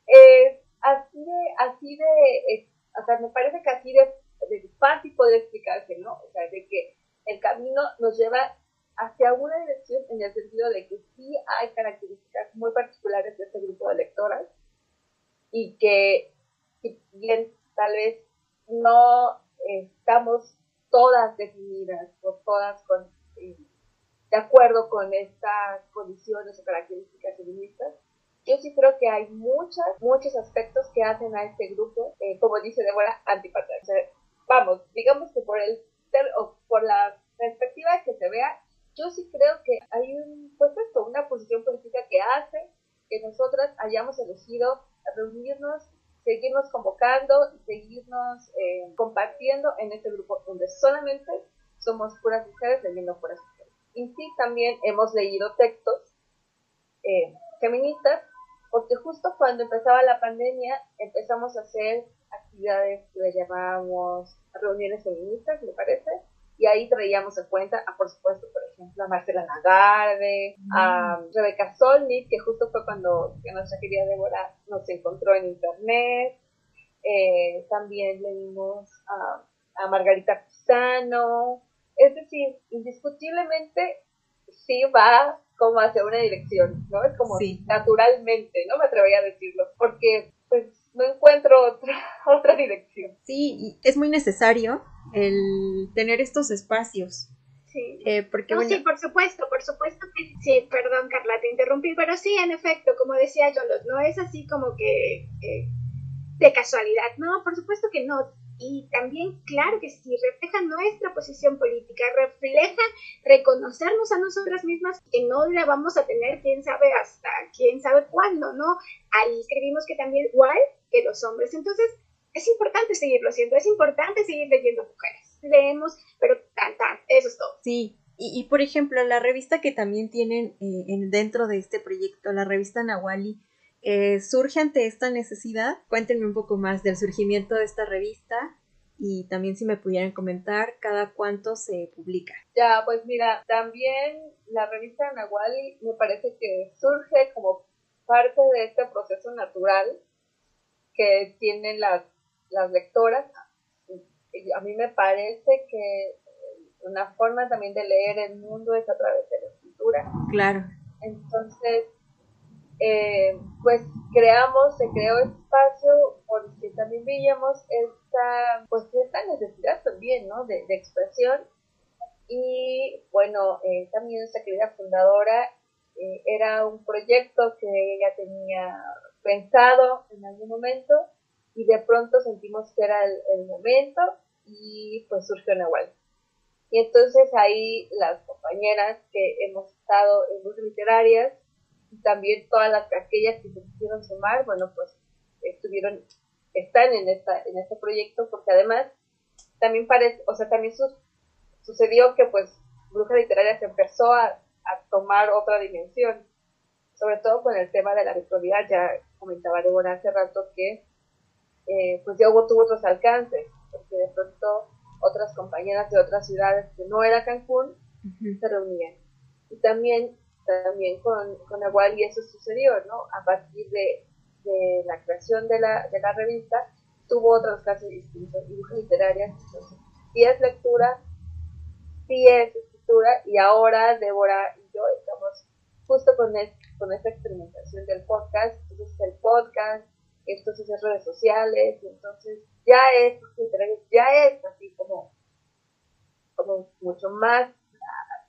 eh, así de, así de, eh, o sea, me parece que así de, de fácil poder explicarse, ¿no? O sea, de que el camino nos lleva hacia una dirección en el sentido de que sí hay características muy particulares de este grupo de lectoras y que si bien tal vez no estamos todas definidas o todas con, eh, de acuerdo con estas condiciones o características feministas, yo sí creo que hay muchas, muchos aspectos que hacen a este grupo, eh, como dice Débora, antipatriarcal. vamos, digamos que por el o por la perspectiva que se vea, yo sí creo que hay un, pues esto, una posición política que hace que nosotras hayamos elegido reunirnos, seguirnos convocando y seguirnos eh, compartiendo en este grupo donde solamente somos puras mujeres leyendo puras mujeres. Y sí, también hemos leído textos eh, feministas porque justo cuando empezaba la pandemia empezamos a hacer actividades que le llamábamos reuniones feministas, me parece, y ahí traíamos en cuenta, a, por supuesto, por ejemplo, a Marcela Nagarde, a mm. Rebeca Solnit, que justo fue cuando que nuestra querida Débora nos encontró en internet. Eh, también leímos a, a Margarita Pisano. Es decir, indiscutiblemente sí va como hacia una dirección, ¿no? Es como naturalmente, ¿no? Me atrevería a decirlo, porque pues no encuentro otra, otra dirección. Sí, y es muy necesario el tener estos espacios. Sí. Eh, porque, no, sí, por supuesto, por supuesto que sí, perdón Carla, te interrumpí, pero sí, en efecto, como decía yo, no es así como que de casualidad, no, por supuesto que no, y también, claro que sí, refleja nuestra posición política, refleja reconocernos a nosotras mismas que no la vamos a tener quién sabe hasta, quién sabe cuándo, ¿no? Ahí escribimos que también igual que los hombres, entonces es importante seguirlo haciendo, es importante seguir leyendo mujeres. Leemos, pero tan, tan, eso es todo. Sí, y, por ejemplo, la revista que también tienen eh, dentro de este proyecto, la revista Nawali, eh, surge ante esta necesidad. Cuéntenme un poco más del surgimiento de esta revista y también si me pudieran comentar cada cuánto se publica. Ya, pues mira, también la revista Nawali me parece que surge como parte de este proceso natural que tienen las las lectoras, a mí me parece que una forma también de leer el mundo es a través de la escritura. Claro. Entonces, eh, pues creamos, se creó espacio porque también veíamos esta, pues esta necesidad también, ¿no? De, expresión. Y bueno, eh, también nuestra querida fundadora eh, era un proyecto que ella tenía pensado en algún momento y de pronto sentimos que era el, momento y pues surgió Nahual. Y entonces ahí las compañeras que hemos estado en buscas literarias y también todas las aquellas que se quisieron sumar, bueno, pues estuvieron, están en, esta, en este proyecto porque además también parece, o sea, también sucedió que pues Bruja Literaria se empezó a, a, tomar otra dimensión, sobre todo con el tema de la virtualidad, ya comentaba Débora hace rato que eh, pues ya tuvo otros alcances, porque de pronto otras compañeras de otras ciudades que no era Cancún se reunían. Y también, también con, con y eso sucedió, ¿no? A partir de, de la creación de la, de la revista, tuvo otros casos distintos, dibujos literarias, entonces, sí es lectura, sí es escritura, y ahora Débora y yo estamos justo con, con esta experimentación del podcast, entonces el podcast entonces es redes sociales, entonces ya es, ya es así como, como mucho más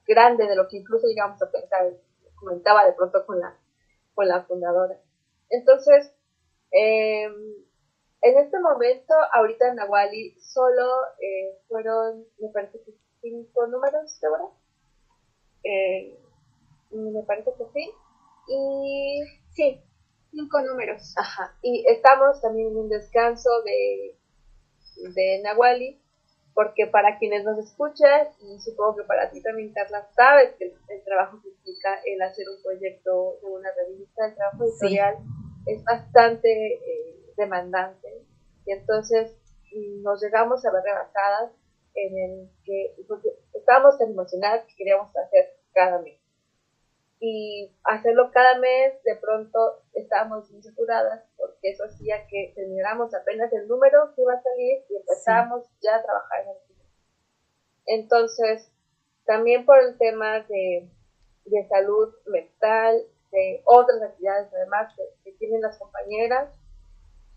grande de lo que incluso llegamos a pensar, comentaba de pronto con la, con la fundadora. Entonces, em, en este momento, ahorita en Nahuali, solo eh, fueron, me parece que cinco números, ¿verdad? Eh, me parece que sí. Y sí, cinco números. Ajá. Y estamos también en un descanso de, de Nahuali, porque para quienes nos escuchan, y supongo que para ti también, Carla, sabes que el, trabajo que implica el hacer un proyecto de una revista, el trabajo editorial, es bastante eh, demandante. Y entonces nos llegamos a ver rebasadas en el que, porque estábamos tan emocionadas que queríamos hacer cada mes. Y hacerlo cada mes, de pronto estábamos muy saturadas, porque eso hacía que termináramos apenas el número que iba a salir y empezamos ya a trabajar en el siguiente. Entonces, también por el tema de, de salud mental, de otras actividades además que, que tienen las compañeras,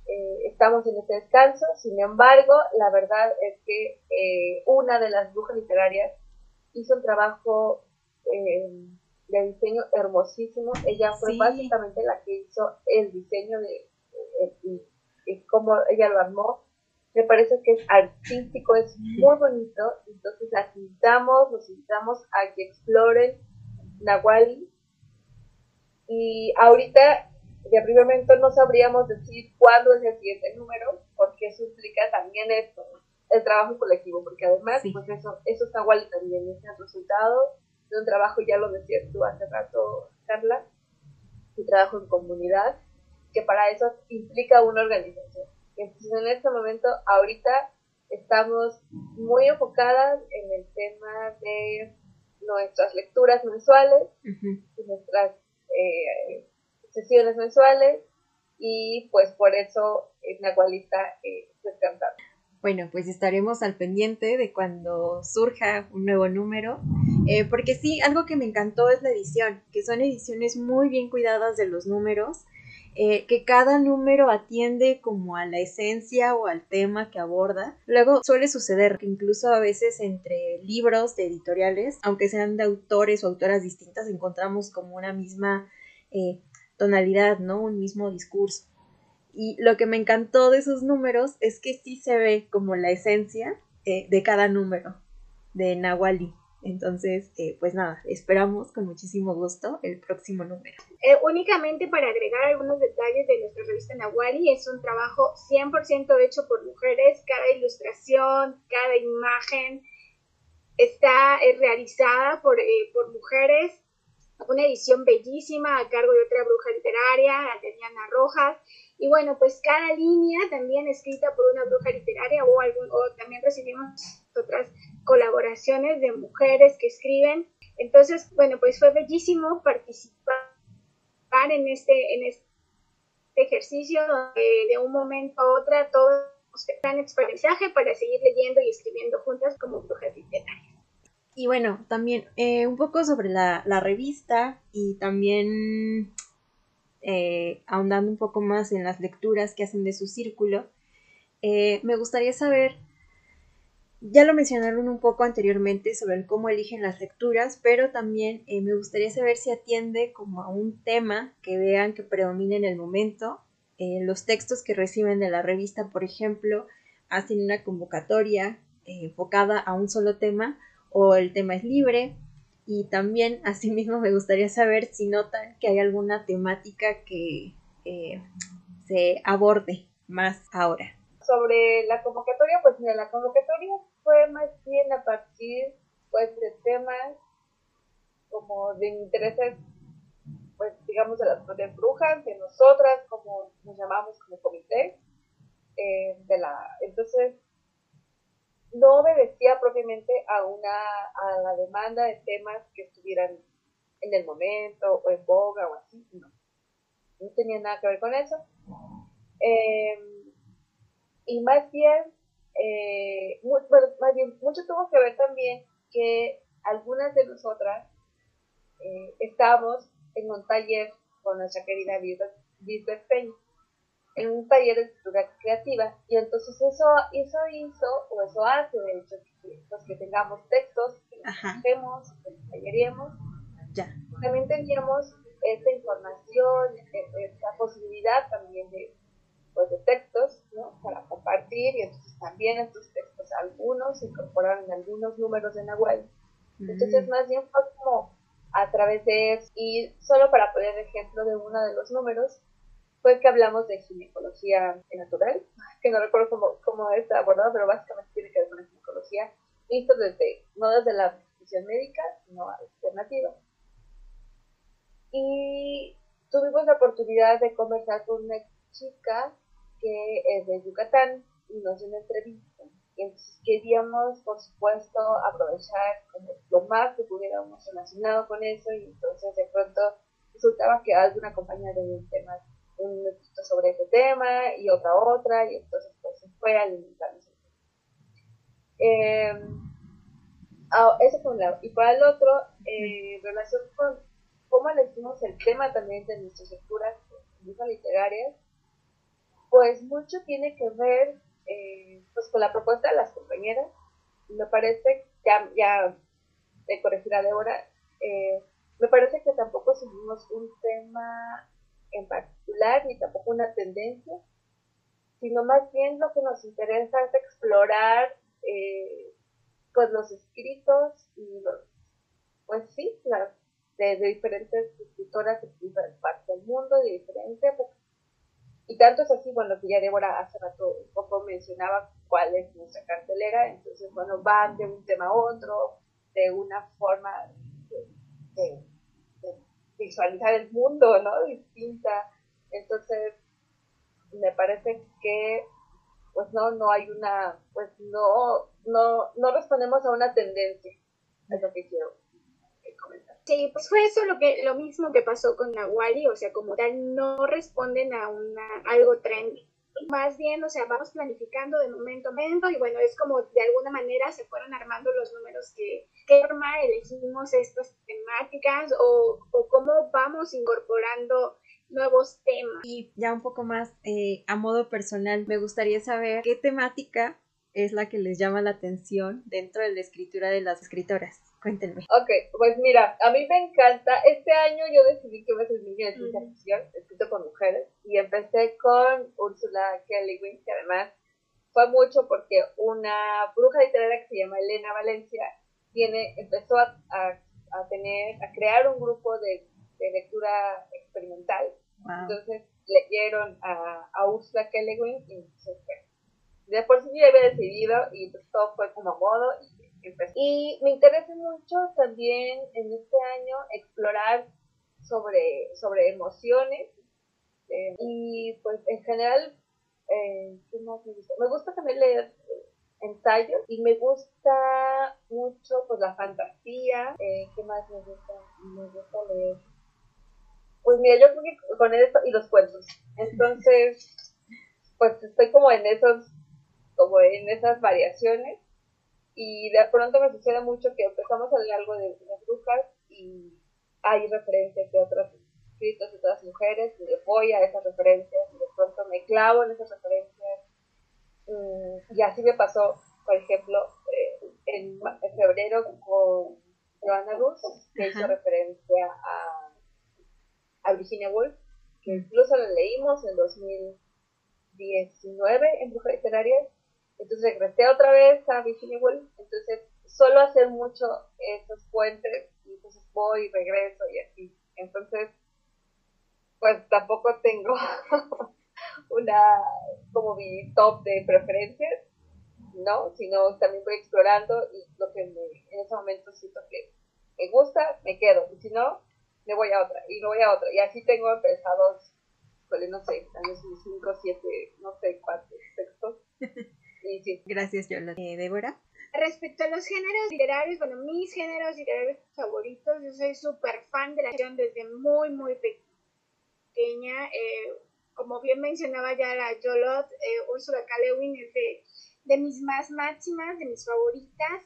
eh, estamos en este descanso. Sin embargo, la verdad es que eh, una de las brujas literarias hizo un trabajo eh, de diseño hermosísimo. Ella fue básicamente la que hizo el diseño de, y cómo ella lo armó. Me parece que es artístico, es muy bonito. Entonces las invitamos, los invitamos a que exploren Nahuali. Y ahorita de primer momento no sabríamos decir cuándo es el siguiente número, porque eso implica también esto, el trabajo colectivo, porque además, pues eso, eso está igual también, es el resultado de un trabajo, ya lo decías tú hace rato, Carla, un trabajo en comunidad, que para eso implica una organización. Entonces, en este momento, ahorita estamos muy enfocadas en el tema de nuestras lecturas mensuales, nuestras eh, sesiones mensuales y pues por eso cualista eh, descansando. Bueno, pues estaremos al pendiente de cuando surja un nuevo número, eh, porque sí, algo que me encantó es la edición, que son ediciones muy bien cuidadas de los números, eh, que cada número atiende como a la esencia o al tema que aborda. Luego suele suceder que incluso a veces entre libros de editoriales, aunque sean de autores o autoras distintas, encontramos como una misma eh, tonalidad, ¿no? Un mismo discurso. Y lo que me encantó de esos números es que sí se ve como la esencia eh, de cada número de Nahuali. Entonces, eh, pues nada, esperamos con muchísimo gusto el próximo número. Eh, únicamente para agregar algunos detalles de nuestra revista Nahuali, es un trabajo 100% hecho por mujeres, cada ilustración, cada imagen está realizada por, por mujeres una edición bellísima a cargo de otra bruja literaria, Adriana Rojas. Y bueno, pues cada línea también escrita por una bruja literaria o, algún, o también recibimos otras colaboraciones de mujeres que escriben. Entonces, bueno, pues fue bellísimo participar en este, en este ejercicio de un momento a otro todos dan aprendizaje para seguir leyendo y escribiendo juntas como brujas literarias. Y bueno, también eh, un poco sobre la, revista y también eh, ahondando un poco más en las lecturas que hacen de su círculo, eh, me gustaría saber, ya lo mencionaron un poco anteriormente sobre cómo eligen las lecturas, pero también me gustaría saber si atiende como a un tema que vean que predomina en el momento. los textos que reciben de la revista, por ejemplo, hacen una convocatoria enfocada a un solo tema o el tema es libre. Y también, asimismo, me gustaría saber si notan que hay alguna temática que eh, se aborde más ahora. Sobre la convocatoria, pues mira, la convocatoria fue más bien a partir pues de temas como de intereses, pues digamos, de las brujas, de nosotras, como nos llamamos como comité, eh, de la, entonces no obedecía propiamente a una a la demanda de temas que estuvieran en el momento o en boga o así, no. No tenía nada que ver con eso. Em, y más bien, eh, más bien, mucho tuvo que ver también que algunas de nosotras eh, estábamos en un taller con nuestra querida Lisbeth Peña en un taller de escritura creativa y entonces eso, eso hizo o eso hace de hecho que, pues, que tengamos textos que trabajemos, que talleremos. Ya. También teníamos esta información, e, esta posibilidad también de, pues, de textos ¿no? para compartir y entonces también estos textos algunos se incorporaron en algunos números de Nahual Entonces, mm. más bien fue como a través de eso. Y solo para poner ejemplo de uno de los números, fue que hablamos de ginecología natural, que no recuerdo cómo, cómo está abordado, pero básicamente tiene que ver con la ginecología, visto desde, no desde la profesión médica, sino alternativa. Y tuvimos la oportunidad de conversar con una chica que es de Yucatán y nos dio una entrevista. Y queríamos, por supuesto, aprovechar lo más que pudiéramos relacionado con eso y entonces de pronto resultaba que alguna compañía tenía un un sobre ese tema y otra otra y entonces pues se fue alimentando. Eh, ah, eso fue un lado. Y para el otro, eh, en relación con cómo elegimos el tema también de nuestras lecturas literarias, pues mucho tiene que ver eh, pues con la propuesta de las compañeras. Me parece, ya, ya de corregir a Débora, eh, me parece que tampoco seguimos un tema en particular, ni tampoco una tendencia, sino más bien lo que nos interesa es explorar eh, pues los escritos y los, pues sí, de, diferentes escritoras de diferentes partes del mundo, de diferentes y tanto es así, bueno, que ya Débora hace rato un poco mencionaba cuál es nuestra cartelera, entonces, bueno, van de un tema a otro, de una forma de, visualizar el mundo, ¿no? Distinta. Entonces, me parece que, pues no, no hay una, pues no, no, no respondemos a una tendencia, es lo que quiero Sí, pues fue eso lo que lo mismo que pasó con Nahuali, o sea, como tal no responden a una algo trendy. Más bien, o sea, vamos planificando de momento a momento y bueno, es como de alguna manera se fueron armando los números que, qué forma elegimos estas temáticas o, o cómo vamos incorporando nuevos temas. Y ya un poco más eh, a modo personal, me gustaría saber qué temática es la que les llama la atención dentro de la escritura de las escritoras. Cuéntenme. Ok, pues mira, a mí me encanta. Este año yo decidí que iba a ser mi de ciencia ficción, escrito con mujeres, y empecé con Úrsula K. que además fue mucho porque una bruja literaria que se llama Elena Valencia tiene, empezó a, a, tener, a crear un grupo de, de lectura experimental. Entonces leyeron a, a Úrsula K. y entonces, de por sí yo había decidido y pues todo fue como a modo y y me interesa mucho también en este año explorar sobre, sobre emociones eh, y pues en general, eh, ¿qué más me gusta? Me gusta también leer ensayos y me gusta mucho pues la fantasía, eh, ¿qué más me gusta? Me gusta leer. Pues mira, yo creo que con esto y los cuentos. Entonces, pues estoy como en esos, como en esas variaciones y de pronto me sucede mucho que empezamos a leer algo de, las brujas y hay referencias de otras escritos de otras mujeres y le voy a esas referencias y de pronto me clavo en esas referencias. Mm, y así me pasó, por ejemplo, eh, en, febrero con Joanna Rus, que hizo referencia a, a Virginia Woolf, que incluso la leímos en 2019 en Brujas Literarias entonces regresé otra vez a Virginia Woolf. Entonces, solo hacer mucho esos puentes y entonces voy y regreso y así. Entonces, pues tampoco tengo una, como mi top de preferencias, ¿no? Sino también voy explorando y lo que me, en ese momento siento que me gusta, me quedo. Y si no, me voy a otra y me voy a otra. Y así tengo empezados, no sé, tal 5, 7, no sé cuántos textos. Gracias, Yolanda. Eh, Débora. Respecto a los géneros literarios, bueno, mis géneros literarios favoritos, yo soy súper fan de la acción desde muy, muy pequeña. Eh, como bien mencionaba ya la Yolot, eh, Ursula K. Lewin es de, de, mis más máximas, de mis favoritas.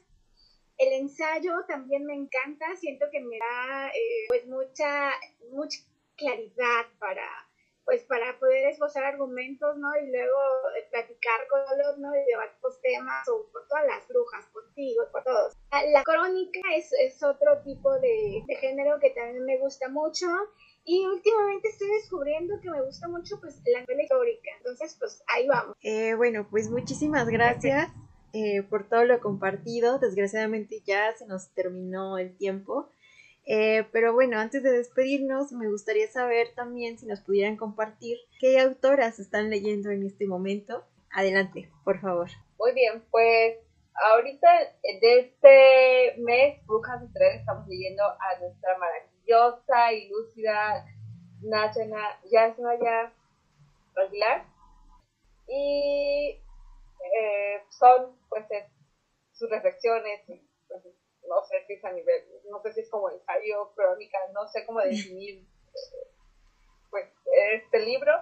El ensayo también me encanta, siento que me da pues mucha, mucha claridad para, pues para poder esbozar argumentos, ¿no? Y luego eh, platicar con los, ¿no? Y debatir los temas, o por todas las brujas, contigo, por todos. Ah, la crónica es, es otro tipo de, de, género que también me gusta mucho. Y últimamente estoy descubriendo que me gusta mucho, pues, la novela histórica. Entonces, pues, ahí vamos. Eh, bueno, pues muchísimas gracias. eh, por todo lo compartido. Desgraciadamente ya se nos terminó el tiempo. Eh, pero bueno, antes de despedirnos, me gustaría saber también si nos pudieran compartir qué autoras están leyendo en este momento. Adelante, por favor. Muy bien, pues ahorita de este mes, Brujas Tres, estamos leyendo a nuestra maravillosa y lúcida Nachana Yasnaya Aguilar. Y eh, son pues sus reflexiones, pues, no sé si es a nivel, no sé si es como ensayo, crónica, no sé cómo definir pues este libro.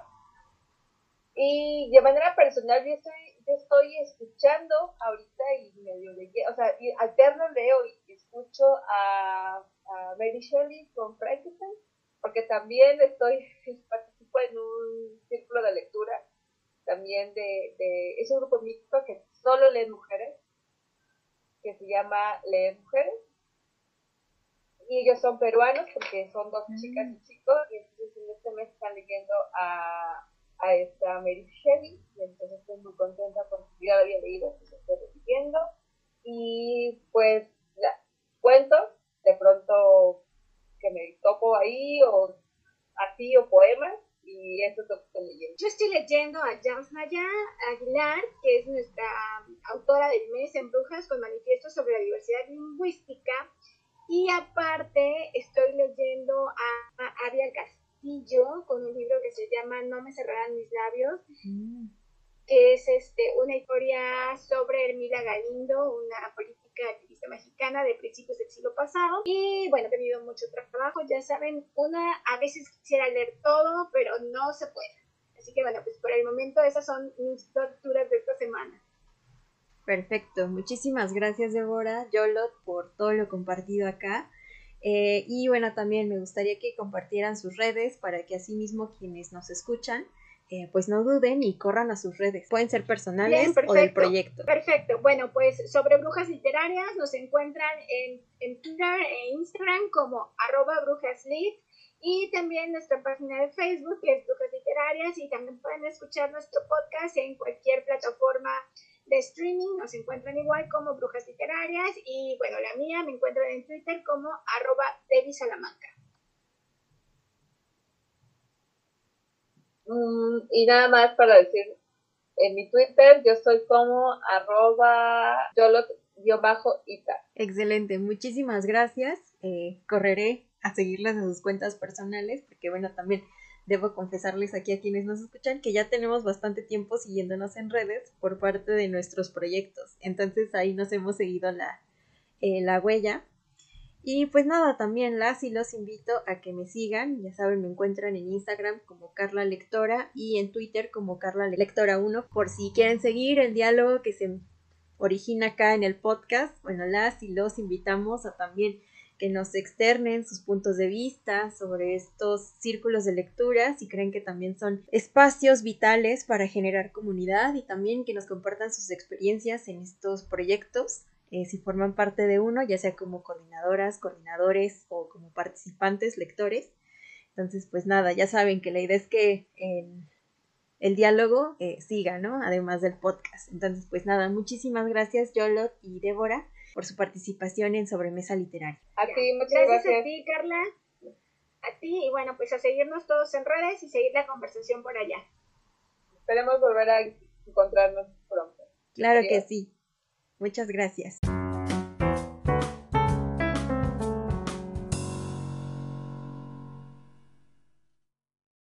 Y de manera personal yo estoy, yo estoy escuchando ahorita y medio de, o sea, y alterno leo y escucho a, a Mary Shelley con Frankenstein, porque también estoy, participo en un círculo de lectura también de, de es un grupo mixto que solo leen mujeres que se llama Leer Mujeres. Y ellos son peruanos porque son dos mm. chicas y chicos. Y entonces en este mes están leyendo a, a esta Mary Shelley. Y entonces estoy muy contenta porque ya lo había leído, entonces estoy repitiendo. Y pues ya, cuentos, de pronto que me topo ahí, o así, o poemas y eso es lo que estoy leyendo. Yo estoy leyendo a Naya Aguilar, que es nuestra autora del mes en Brujas con manifiestos sobre la diversidad lingüística. Y aparte estoy leyendo a, Ariel Castillo con un libro que se llama No me cerrarán mis labios. Mm que es este, una historia sobre Hermila Galindo, una política activista mexicana de principios del siglo pasado. Y bueno, he tenido mucho trabajo, ya saben, una a veces quisiera leer todo, pero no se puede. Así que bueno, pues por el momento esas son mis lecturas de esta semana. Perfecto, muchísimas gracias Débora, Yolot, por todo lo compartido acá. Eh, y bueno, también me gustaría que compartieran sus redes para que así mismo quienes nos escuchan eh, pues no duden y corran a sus redes. Pueden ser personales o del proyecto. Perfecto. Bueno, pues sobre brujas literarias nos encuentran en, en Twitter e Instagram como arroba brujaslit y también nuestra página de Facebook que es Brujas Literarias y también pueden escuchar nuestro podcast en cualquier plataforma de streaming. Nos encuentran igual como Brujas Literarias y bueno, la mía me encuentran en Twitter como arroba Debbie Salamanca. Mm, y nada más para decir, en mi Twitter yo soy como arroba yolot-ita. Excelente, muchísimas gracias. Eh, correré a seguirlas en sus cuentas personales porque bueno, también debo confesarles aquí a quienes nos escuchan que ya tenemos bastante tiempo siguiéndonos en redes por parte de nuestros proyectos. Entonces ahí nos hemos seguido la, eh, la huella y pues nada, también las y los invito a que me sigan. Ya saben, me encuentran en Instagram como Carla Lectora y en Twitter como Carla Lectora 1 por si quieren seguir el diálogo que se origina acá en el podcast. Bueno, las y los invitamos a también que nos externen sus puntos de vista sobre estos círculos de lectura, si creen que también son espacios vitales para generar comunidad y también que nos compartan sus experiencias en estos proyectos. Eh, si forman parte de uno, ya sea como coordinadoras, coordinadores o como participantes, lectores. Entonces, pues nada, ya saben que la idea es que el, diálogo eh, siga, ¿no? Además del podcast. Entonces, pues nada, muchísimas gracias, Yolot y Débora, por su participación en Sobremesa Literaria. A ti, muchas gracias. Gracias a ti, Carla. A ti, y bueno, pues a seguirnos todos en redes y seguir la conversación por allá. Esperemos volver a encontrarnos pronto. Claro que sí. Muchas gracias.